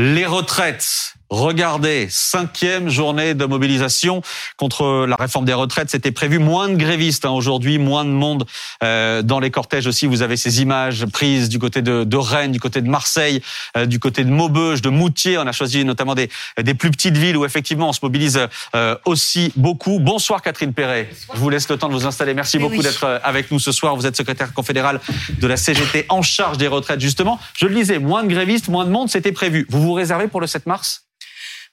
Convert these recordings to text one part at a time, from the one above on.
Les retraites. Regardez, cinquième journée de mobilisation contre la réforme des retraites. C'était prévu moins de grévistes hein, aujourd'hui, moins de monde euh, dans les cortèges aussi. Vous avez ces images prises du côté de, de Rennes, du côté de Marseille, euh, du côté de Maubeuge, de Moutier. On a choisi notamment des, des plus petites villes où effectivement on se mobilise euh, aussi beaucoup. Bonsoir Catherine Perret. Je vous laisse le temps de vous installer. Merci beaucoup oui. d'être euh, avec nous ce soir. Vous êtes secrétaire confédéral de la CGT en charge des retraites justement. Je le disais, moins de grévistes, moins de monde, c'était prévu. Vous vous réservez pour le 7 mars?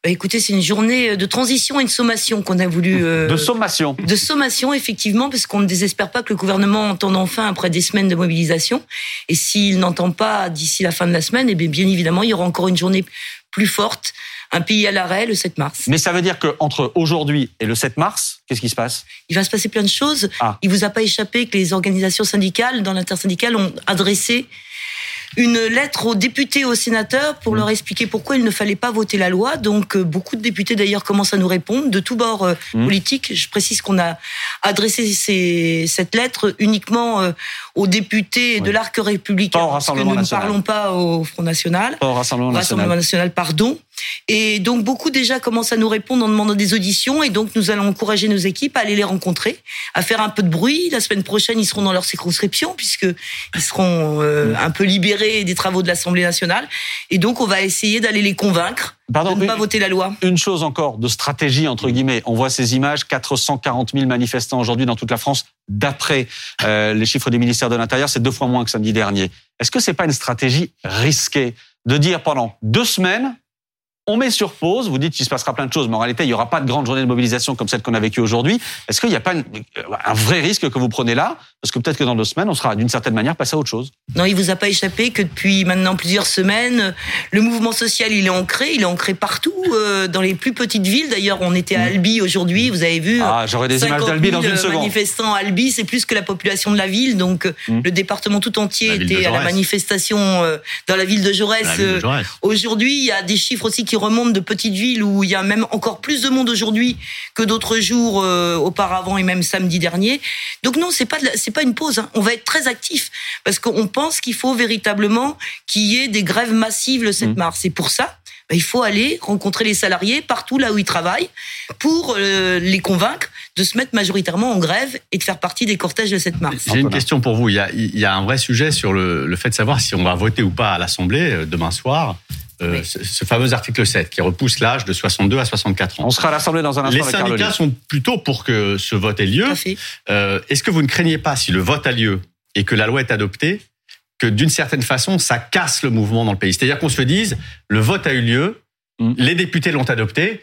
Écoutez, c'est une journée de transition et de sommation qu'on a voulu. euh, de sommation. de sommation, effectivement, parce qu'on ne désespère pas que le gouvernement entende enfin après des semaines de mobilisation. Et s'il n'entend pas d'ici la fin de la semaine, eh bien, bien évidemment, il y aura encore une journée plus forte, un pays à l'arrêt le 7 mars. Mais ça veut dire que entre aujourd'hui et le 7 mars, qu'est-ce qui se passe? Il va se passer plein de choses. Ah. Il vous a pas échappé que les organisations syndicales, dans l'intersyndicale, ont adressé une lettre aux députés et aux sénateurs pour Mmh. leur expliquer pourquoi il ne fallait pas voter la loi. Donc, euh, beaucoup de députés, d'ailleurs, commencent à nous répondre, de tous bords euh, Mmh. politiques. Je précise qu'on a adressé ces- cette lettre uniquement euh, aux députés de l'arc républicain, Pas au parce que nous ne parlons pas au Front National. Pas au Rassemblement national. Rassemblement national, pardon. Et donc beaucoup déjà commencent à nous répondre en demandant des auditions et donc nous allons encourager nos équipes à aller les rencontrer, à faire un peu de bruit. La semaine prochaine, ils seront dans leur circonscription puisque ils seront euh, un peu libérés des travaux de l'Assemblée nationale et donc on va essayer d'aller les convaincre Pardon, de ne pas une- voter la loi. Une chose encore de stratégie entre guillemets. On voit ces images, 440 000 manifestants aujourd'hui dans toute la France. D'après euh, les chiffres du ministère de l'Intérieur, c'est deux fois moins que samedi dernier. Est-ce que c'est pas une stratégie risquée de dire pendant deux semaines, on met sur pause. Vous dites qu'il se passera plein de choses, mais en réalité, il n'y aura pas de grande journée de mobilisation comme celle qu'on a vécue aujourd'hui. Est-ce qu'il n'y a pas une- un vrai risque que vous prenez là? Parce que peut-être que dans deux semaines, on sera d'une certaine manière passé à autre chose. Non, il vous a pas échappé que depuis maintenant plusieurs semaines, le mouvement social il est ancré, il est ancré partout, euh, dans les plus petites villes. D'ailleurs, on était à Albi aujourd'hui, vous avez vu. Mm. Ah, j'aurai des images 50 d'Albi dans 000 une seconde. manifestants à Albi, c'est plus que la population de la ville. Donc, Mm. le département tout entier était à la manifestation euh, dans la ville de Euh, Jaurès. Aujourd'hui, il y a des chiffres aussi qui remontent de petites villes où il y a même encore plus de monde aujourd'hui que d'autres jours euh, auparavant et même samedi dernier. Donc non, c'est pas de c'est pas une pause. hein. On va être très actif parce qu'on pense qu'il faut véritablement qu'il y ait des grèves massives le 7 Mm. mars. Et pour ça, bah, il faut aller rencontrer les salariés partout là où ils travaillent pour euh, les convaincre de se mettre majoritairement en grève et de faire partie des cortèges le 7 mars. J'ai une question pour vous. Il y, a, il y a un vrai sujet sur le, le fait de savoir si on va voter ou pas à l'Assemblée euh, demain soir. Euh, Oui. ce, ce fameux article 7 qui repousse l'âge de 62 à 64 ans. On sera à l'Assemblée dans un instant Les syndicats sont plutôt pour que ce vote ait lieu. Euh, Est-ce que vous ne craignez pas, si le vote a lieu et que la loi est adoptée, que d'une certaine façon, ça casse le mouvement dans le pays? C'est-à-dire qu'on se dise, le vote a eu lieu, Mm. les députés l'ont adopté,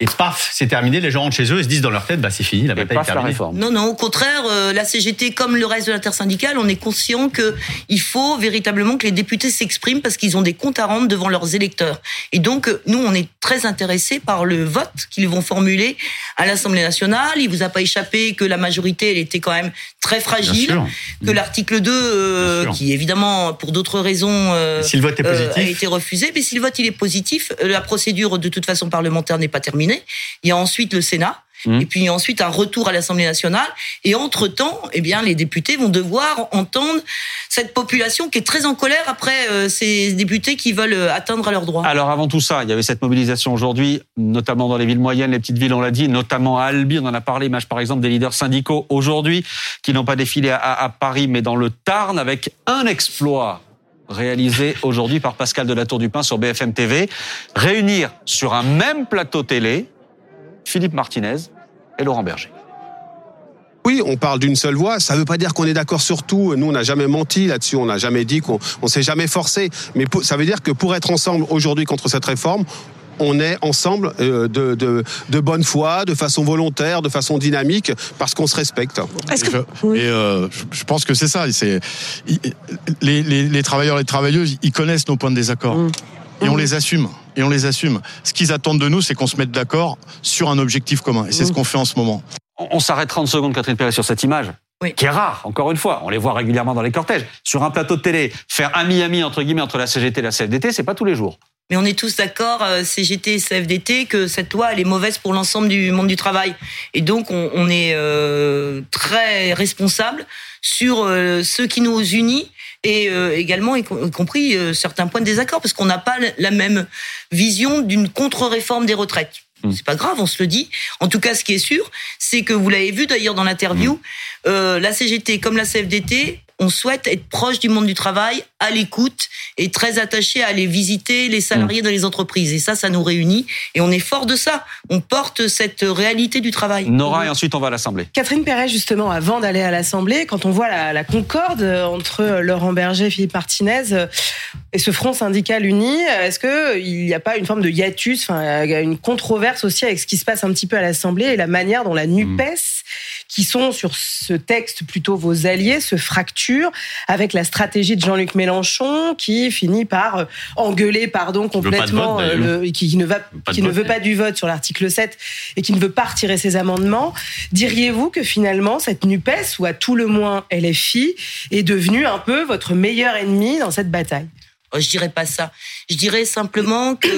et paf, c'est terminé, les gens rentrent chez eux et se disent dans leur tête, bah, c'est fini, la bataille est terminée. réforme. Non, non, au contraire, euh, la CGT, comme le reste de l'intersyndicale, on est conscient que il faut véritablement que les députés s'expriment parce qu'ils ont des comptes à rendre devant leurs électeurs. Et donc, euh, nous, on est très intéressés par le vote qu'ils vont formuler à l'Assemblée nationale. Il vous a pas échappé que la majorité, elle était quand même très fragile, que l'article 2, euh, qui évidemment, pour d'autres raisons, euh, Si le vote est euh, a positif, été refusé. Mais si le vote il est positif, la procédure de toute façon parlementaire n'est pas terminée. Il y a ensuite le Sénat. Mmh. Et puis ensuite un retour à l'Assemblée nationale. Et entre-temps, eh bien, les députés vont devoir entendre cette population qui est très en colère après euh, ces députés qui veulent euh, atteindre à leurs droits. Alors avant tout ça, il y avait cette mobilisation aujourd'hui, notamment dans les villes moyennes, les petites villes, on l'a dit, notamment à Albi, on en a parlé, image par exemple des leaders syndicaux aujourd'hui, qui n'ont pas défilé à, à Paris, mais dans le Tarn, avec un exploit réalisé aujourd'hui par Pascal de la Tour du Pin sur BFM TV, réunir sur un même plateau télé Philippe Martinez et Laurent Berger. Oui, on parle d'une seule voix. Ça ne veut pas dire qu'on est d'accord sur tout. Nous, on n'a jamais menti là-dessus. On n'a jamais dit qu'on on s'est jamais forcé. Mais ça veut dire que pour être ensemble aujourd'hui contre cette réforme, on est ensemble euh, de, de, de bonne foi, de façon volontaire, de façon dynamique, parce qu'on se respecte. Est-ce que Je- Et euh, je, pense que c'est ça. C'est les, les, les travailleurs et les travailleuses, ils connaissent nos points de désaccord Mm. et on les assume. Et on les assume. Ce qu'ils attendent de nous, c'est qu'on se mette d'accord sur un objectif commun. Et c'est Mm. ce qu'on fait en ce moment. On, on s'arrête 30 secondes, Catherine Perret, sur cette image. Oui. Qui est rare, encore une fois. On les voit régulièrement dans les cortèges. Sur un plateau de télé, faire ami-ami, entre guillemets, entre la CGT et la CFDT, c'est pas tous les jours. Mais on est tous d'accord, euh, CGT, CFDT, que cette loi elle est mauvaise pour l'ensemble du monde du travail. Et donc on, on est euh, très responsable sur euh, ce qui nous unit et euh, également y, y compris euh, certains points de désaccord parce qu'on n'a pas la même vision d'une contre-réforme des retraites. C'est pas grave, on se le dit. En tout cas, ce qui est sûr, c'est que vous l'avez vu d'ailleurs dans l'interview, euh, la CGT comme la CFDT, on souhaite être proche du monde du travail, à l'écoute et très attaché à aller visiter les salariés dans les entreprises. Et ça, ça nous réunit et on est fort de ça. On porte cette réalité du travail. Nora, et ensuite on va à l'Assemblée. Catherine Perret, justement, avant d'aller à l'Assemblée, quand on voit la, la concorde entre Laurent Berger et Philippe Martinez et ce front syndical uni, euh, est-ce qu'il n'y a pas une forme de hiatus, enfin, une controverse aussi avec ce qui se passe un petit peu à l'Assemblée et la manière dont la NUPES, qui sont sur ce texte plutôt vos alliés, se fracturent avec la stratégie de Jean-Luc Mélenchon qui finit par euh, engueuler, pardon, complètement, vote, euh, le, qui, ne va, qui ne veut pas du vote sur l'article 7 et qui ne veut pas retirer ses amendements. Diriez-vous que finalement, cette NUPES, ou à tout le moins LFI, est devenue un peu votre meilleur ennemi dans cette bataille? Je dirais pas ça. Je dirais simplement que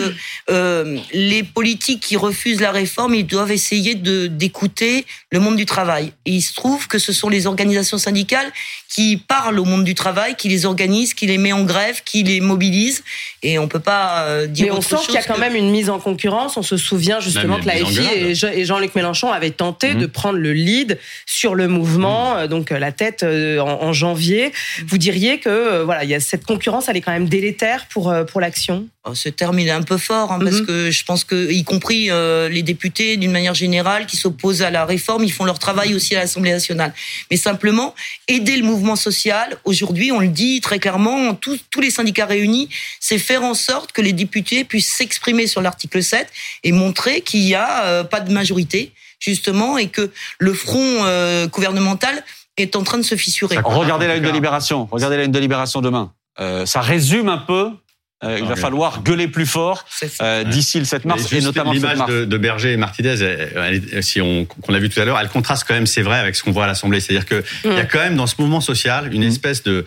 euh, les politiques qui refusent la réforme, ils doivent essayer de d'écouter le monde du travail. Et il se trouve que ce sont les organisations syndicales qui parlent au monde du travail, qui les organisent, qui les met en grève, qui les mobilisent. Et on peut pas euh, dire Mais on autre sent qu'il y a quand que- même une mise en concurrence. On se souvient justement que la FI et garde. Je- et Jean-Luc Mélenchon avaient tenté Mhm. de prendre le lead sur le mouvement, euh, donc la tête euh, en, en janvier. Vous diriez que euh, voilà, il y a cette concurrence, elle est quand même délétère pour euh, pour l'action. Oh, ce terme il est un peu fort hein, parce Mhm. que je pense que y compris euh, les députés d'une manière générale qui s'opposent à la réforme, ils font leur travail aussi à l'Assemblée nationale. Mais simplement aider le mouvement social. Aujourd'hui, on le dit très clairement, tous, tous les syndicats réunis, c'est faire en sorte que les députés puissent s'exprimer sur l'article 7 et montrer qu'il y a euh, pas de majorité justement et que le front euh, gouvernemental est en train de se fissurer. Regardez la une de. Libération. Regardez la une de Libération demain. Euh, ça résume un peu. Euh, il va falloir gueuler plus fort euh, d'ici le 7 mars et juste notamment le 7 l'image mars. de, de Berger et Martinez, elle- elle est- si on qu'on l'a vu tout à l'heure, elle contraste quand même, c'est vrai, avec ce qu'on voit à l'Assemblée. C'est-à-dire que il y a quand même dans ce mouvement social une Mm. espèce de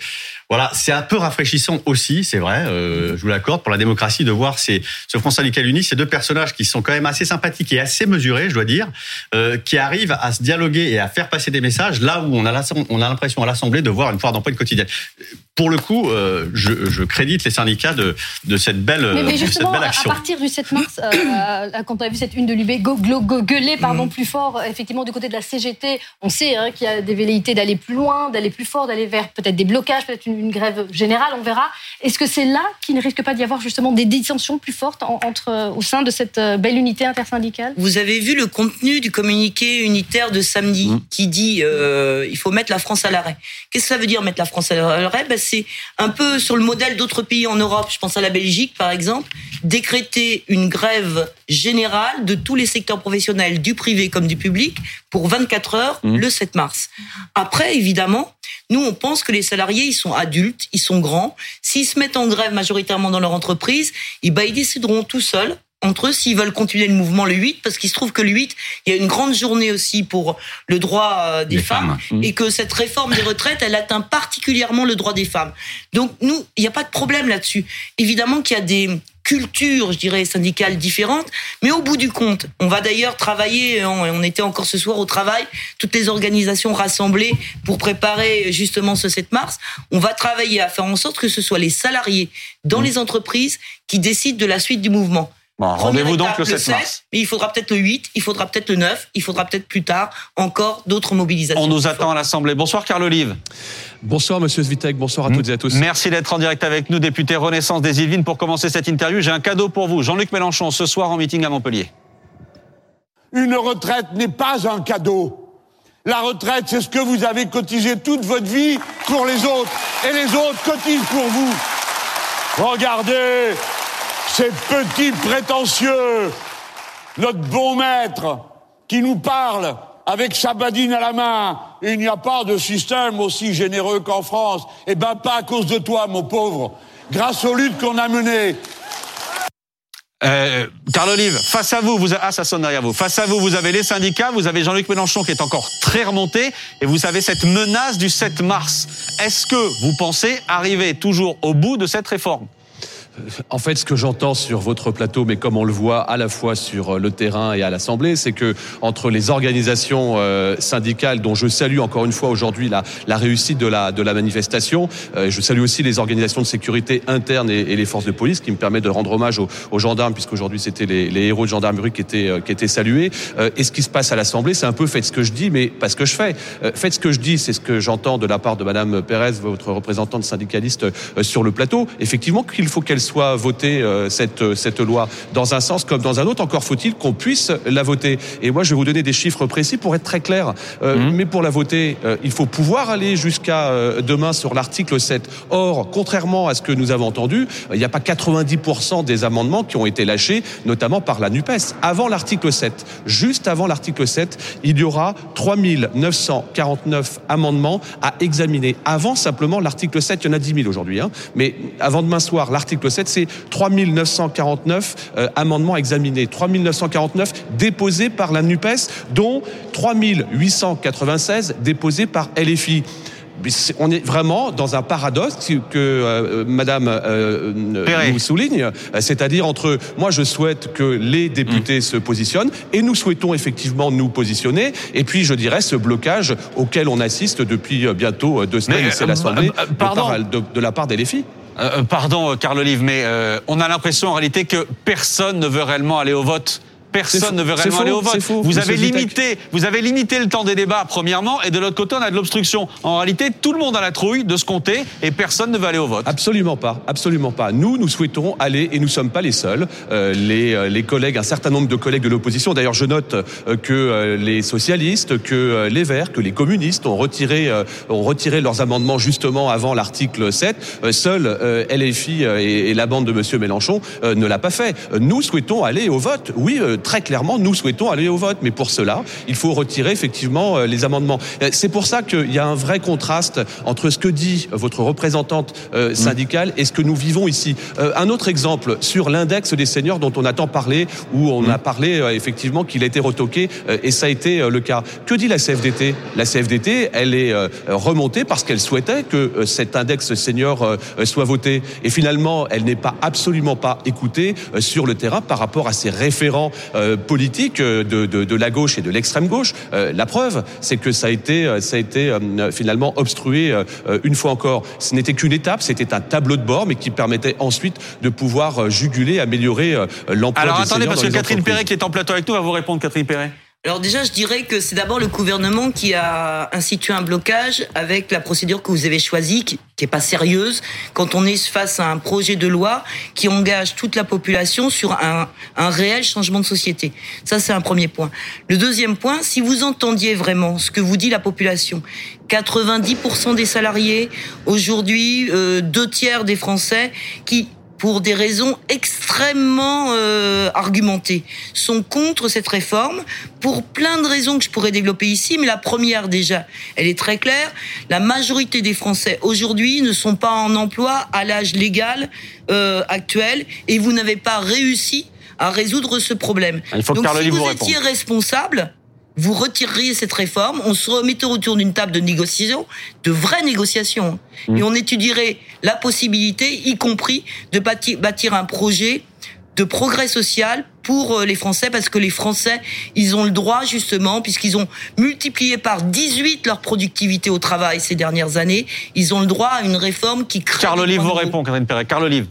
voilà, c'est un peu rafraîchissant aussi, c'est vrai. euh, je vous l'accorde pour la démocratie de voir ces, ce Front syndical uni, ces deux personnages qui sont quand même assez sympathiques et assez mesurés, je dois dire, euh, qui arrivent à se dialoguer et à faire passer des messages là où on a l'impression à l'Assemblée de voir une foire d'emploi quotidienne. Pour le coup, euh, je, je crédite les syndicats de, de cette belle, Mais, de mais cette justement, belle à action. partir du 7 mars, euh, quand on a vu cette une de l'UB go, glo- go- gueuler pardon, Mm. plus fort, euh, effectivement, du côté de la CGT, on sait hein, qu'il y a des velléités d'aller plus loin, d'aller plus fort, d'aller vers peut-être des blocages, peut-être une, une grève générale, on verra. Est-ce que c'est là qu'il ne risque pas d'y avoir justement des dissensions plus fortes en- entre, au sein de cette euh, belle unité intersyndicale? Vous avez vu le contenu du communiqué unitaire de samedi Mm. qui dit euh, il faut mettre la France à l'arrêt. Qu'est-ce que ça veut dire mettre la France à l'arrêt? Ben, C'est un peu sur le modèle d'autres pays en Europe. Je pense à la Belgique par exemple. Décréter une grève générale de tous les secteurs professionnels, du privé comme du public, pour 24 heures Mm. le 7 mars. Après, évidemment, nous on pense que les salariés ils sont adultes, ils sont grands. S'ils se mettent en grève majoritairement dans leur entreprise, eh ben, ils décideront tout seuls entre eux s'ils veulent continuer le mouvement le 8 parce qu'il se trouve que le 8 il y a une grande journée aussi pour le droit euh, des Les femmes, femmes. et que cette réforme des retraites elle atteint particulièrement le droit des femmes. Donc nous il n'y a pas de problème là-dessus. Évidemment qu'il y a des cultures, je dirais, syndicales différentes, mais au bout du compte, on va d'ailleurs travailler, on, on était encore ce soir au travail, toutes les organisations rassemblées pour préparer justement ce 7 mars, on va travailler à faire en sorte que ce soit les salariés dans les entreprises qui décident de la suite du mouvement. Bon, Rendez-vous donc le 7 mars. mais il faudra peut-être le 8, il faudra peut-être le 9, il faudra peut-être plus tard encore d'autres mobilisations. On nous attend à l'Assemblée. Bonsoir Carl Olive. Bonsoir Monsieur Svitek, bonsoir à toutes et à tous. Merci d'être en direct avec nous, député Renaissance des Yvelines. Pour commencer cette interview, j'ai un cadeau pour vous. Jean-Luc Mélenchon, ce soir en meeting à Montpellier. Une retraite n'est pas un cadeau. La retraite, c'est ce que vous avez cotisé toute votre vie pour les autres. Et les autres cotisent pour vous. Regardez ces petits prétentieux. Notre bon maître qui nous parle avec sa badine à la main. Il n'y a pas de système aussi généreux qu'en France. Eh ben, pas à cause de toi, mon pauvre. Grâce aux luttes qu'on a menées. Euh, Carl Olive, face à vous, vous avez, ah ça sonne derrière vous. Face à vous, vous avez les syndicats, vous avez Jean-Luc Mélenchon qui est encore très remonté, et vous avez cette menace du 7 mars. Est-ce que vous pensez arriver toujours au bout de cette réforme? En fait, ce que j'entends sur votre plateau, mais comme on le voit à la fois sur le terrain et à l'Assemblée, c'est que entre les organisations syndicales, dont je salue encore une fois aujourd'hui la, réussite de la, manifestation, je salue aussi les organisations de sécurité interne et, les forces de police, qui me permet de rendre hommage aux, gendarmes, puisqu'aujourd'hui c'était les, les, héros de gendarmerie qui étaient, qui étaient salués. et ce qui se passe à l'Assemblée, c'est un peu faites ce que je dis, mais pas ce que je fais. faites ce que je dis, c'est ce que j'entends de la part de Madame Pérez, votre représentante syndicaliste sur le plateau. Effectivement, qu'il faut qu'elle soit votée cette cette loi dans un sens comme dans un autre. Encore faut-il qu'on puisse la voter. Et moi, je vais vous donner des chiffres précis pour être très clair. Mmh. Mais pour la voter, il faut pouvoir aller jusqu'à demain sur l'article 7. Or, contrairement à ce que nous avons entendu, il n'y a pas 90% des amendements qui ont été lâchés, notamment par la Nupes. Avant l'article 7, juste avant l'article 7, il y aura 3949 amendements à examiner. Avant simplement l'article 7, il y en a 10 000 aujourd'hui, hein. mais avant demain soir, l'article 7, c'est 3949 euh, amendements à examiner. 3949 déposés par la NUPES, dont 3896 déposés par LFI on est vraiment dans un paradoxe que euh, Madame euh, nous souligne, c'est-à-dire entre moi je souhaite que les députés mm. se positionnent et nous souhaitons effectivement nous positionner et puis je dirais ce blocage auquel on assiste depuis euh, bientôt deux semaines, c'est l'Assemblée de, de, la part des. Pardon, Carl Olive, mais on a l'impression en réalité que personne ne veut réellement aller au vote. Personne ne veut réellement aller au vote. vous avez limité, vous avez limité le temps des débats premièrement, et de l'autre côté on a de l'obstruction. En réalité, tout le monde a la trouille de se compter, et personne ne veut aller au vote. Absolument pas, absolument pas. Nous, nous souhaitons aller, et nous sommes pas les seuls. Euh, les, euh, les collègues, un certain nombre de collègues de l'opposition. D'ailleurs, je note euh, que les socialistes, que les Verts, que les communistes ont retiré, ont retiré leurs amendements justement avant l'article 7. Seul LFI et, et, la bande de Monsieur Mélenchon ne l'a pas fait. Nous souhaitons aller au vote. Oui très clairement, nous souhaitons aller au vote. Mais pour cela, il faut retirer effectivement euh, les amendements. Euh, c'est pour ça qu'il y a un vrai contraste entre ce que dit votre représentante euh, syndicale et ce que nous vivons ici. Un autre exemple sur l'index des seniors dont on a tant parlé, où on a parlé effectivement qu'il a été retoqué, et ça a été le cas. Que dit la CFDT La CFDT, elle est remontée parce qu'elle souhaitait que cet index senior soit voté. Et finalement, elle n'est pas absolument pas écoutée sur le terrain par rapport à ses référents politique euh, de, de, de, la gauche et de l'extrême gauche. Euh, la preuve, c'est que ça a été, ça a été finalement obstrué une fois encore. Ce n'était qu'une étape, c'était un tableau de bord, mais qui permettait ensuite de pouvoir juguler, améliorer l'emploi. Alors attendez, parce que Catherine Perret qui est en plateau avec nous va vous répondre, Catherine Perret. Alors déjà, je dirais que c'est d'abord le gouvernement qui a institué un blocage avec la procédure que vous avez choisie, qui, qui est pas sérieuse, quand on est face à un projet de loi qui engage toute la population sur un, un réel changement de société. Ça, c'est un premier point. Le deuxième point, si vous entendiez vraiment ce que vous dit la population, 90% des salariés, aujourd'hui, euh, deux tiers des Français qui pour des raisons extrêmement euh, argumentées, sont contre cette réforme pour plein de raisons que je pourrais développer ici. Mais la première déjà, elle est très claire. La majorité des Français aujourd'hui ne sont pas en emploi à l'âge légal euh, actuel et vous n'avez pas réussi à résoudre ce problème. Il faut Donc que si vous, vous étiez responsable, vous retireriez cette réforme, on se remettait autour d'une table de négociation, de vraies négociations, mmh. et on étudierait la possibilité, y compris, de bâtir, un projet de progrès social pour euh, les Français, parce que les Français, ils ont le droit, justement, puisqu'ils ont multiplié par 18 leur productivité au travail ces dernières années, ils ont le droit à une réforme qui crée... Carl Olive vous répond, Karine Perret. Carl Olive.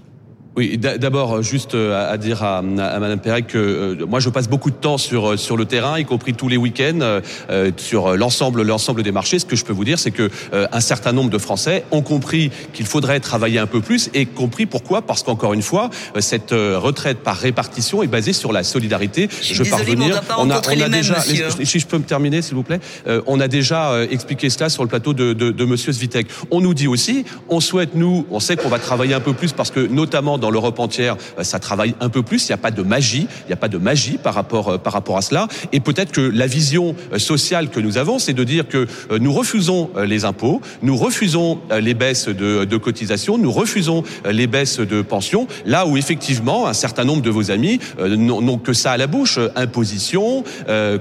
Oui, d'abord juste euh, à dire à, à Madame Perret que euh, moi je passe beaucoup de temps sur euh, sur le terrain, y compris tous les week-ends, euh, sur l'ensemble l'ensemble des marchés. Ce que je peux vous dire, c'est que un certain nombre de Français ont compris qu'il faudrait travailler un peu plus et compris pourquoi Parce qu'encore une fois, cette retraite par répartition est basée sur la solidarité. Je, je désolée, parvenir. On, a, on a déjà, si je peux me terminer, s'il vous plaît, on a déjà expliqué cela sur le plateau de, de, de Monsieur Svitek. On nous dit aussi, on souhaite nous, on sait qu'on va travailler un peu plus parce que notamment dans l'Europe entière, euh, ça travaille un peu plus. Il n'y a pas de magie. Il n'y a pas de magie par rapport euh, par rapport à cela. Et peut-être que la vision euh, sociale que nous avons, c'est de dire que nous refusons les impôts, nous refusons les baisses de, cotisations, nous refusons les baisses de pensions. Là où effectivement un certain nombre de vos amis n'ont que ça à la bouche imposition,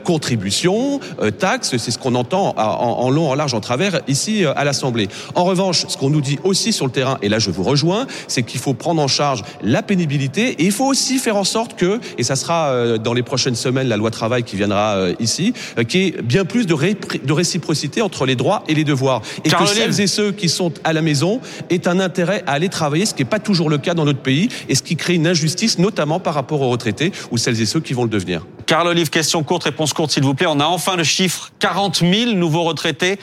contribution, taxes. C'est ce qu'on entend en, long, en large, en travers ici à l'Assemblée. En revanche, ce qu'on nous dit aussi sur le terrain, et là je vous rejoins, c'est qu'il faut prendre en charge charge la pénibilité. Et il faut aussi faire en sorte que, et ça sera euh, dans les prochaines semaines la loi travail qui viendra euh, ici, euh, qu'il y ait bien plus de, de réciprocité entre les droits et les devoirs. Et que celles et ceux qui sont à la maison aient un intérêt à aller travailler, ce qui n'est pas toujours le cas dans notre pays, et ce qui crée une injustice, notamment par rapport aux retraités ou celles et ceux qui vont le devenir. Carl Olive, question courte, réponse courte, s'il vous plaît. On a enfin le chiffre 40 000 nouveaux retraités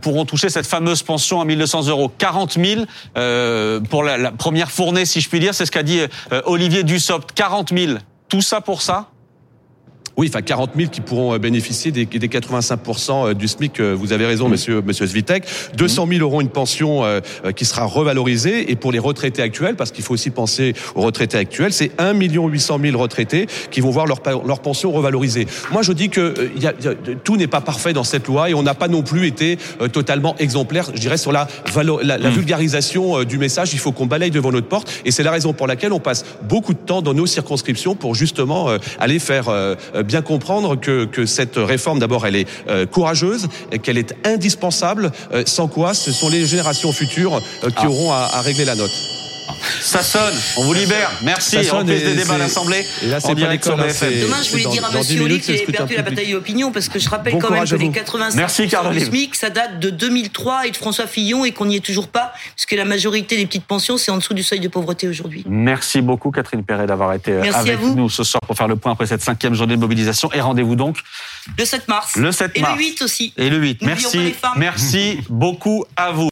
pourront toucher cette fameuse pension à 1200 euros. 40 000 euh, pour la, la, première fournée, si je puis dire, c'est ce qu'a dit euh, Olivier Dussopt. 40 000. Tout ça pour ça? Oui, enfin 40 000 qui pourront euh, bénéficier des, des 85% du SMIC. Euh, vous avez raison, Monsieur Monsieur Svitek. 200 000 auront une pension euh, qui sera revalorisée. Et pour les retraités actuels, parce qu'il faut aussi penser aux retraités actuels, c'est 1 800 000 retraités qui vont voir leur, leur pension revalorisée. Moi, je dis que y a, y a, tout n'est pas parfait dans cette loi et on n'a pas non plus été totalement exemplaire. Je dirais sur la, la, la mmh. vulgarisation du message. Il faut qu'on balaye devant notre porte. Et c'est la raison pour laquelle on passe beaucoup de temps dans nos circonscriptions pour justement aller faire bien comprendre que, que cette réforme, d'abord, elle est euh, courageuse, et qu'elle est indispensable, euh, sans quoi ce sont les générations futures euh, qui ah. auront à, à régler la note. Ça sonne, on vous libère. Merci. Ça sonne des débats à l'Assemblée. Et là, c'est pas l'école. Demain, je voulais dire à Monsieur Oli qu'il avait perdu la bataille d'opinion parce que je rappelle bon quand même que les 85 Merci, du SMIC, ça date de 2003 et de François Fillon et qu'on n'y est toujours pas puisque la majorité des petites pensions, c'est en dessous du seuil de pauvreté aujourd'hui. Merci beaucoup, Catherine Perret, d'avoir été Merci avec nous ce soir pour faire le point après cette cinquième journée de mobilisation. Et rendez-vous donc le 7 mars. Le 7 mars. Et le 8 aussi. Et le 8. Merci. Merci beaucoup à vous.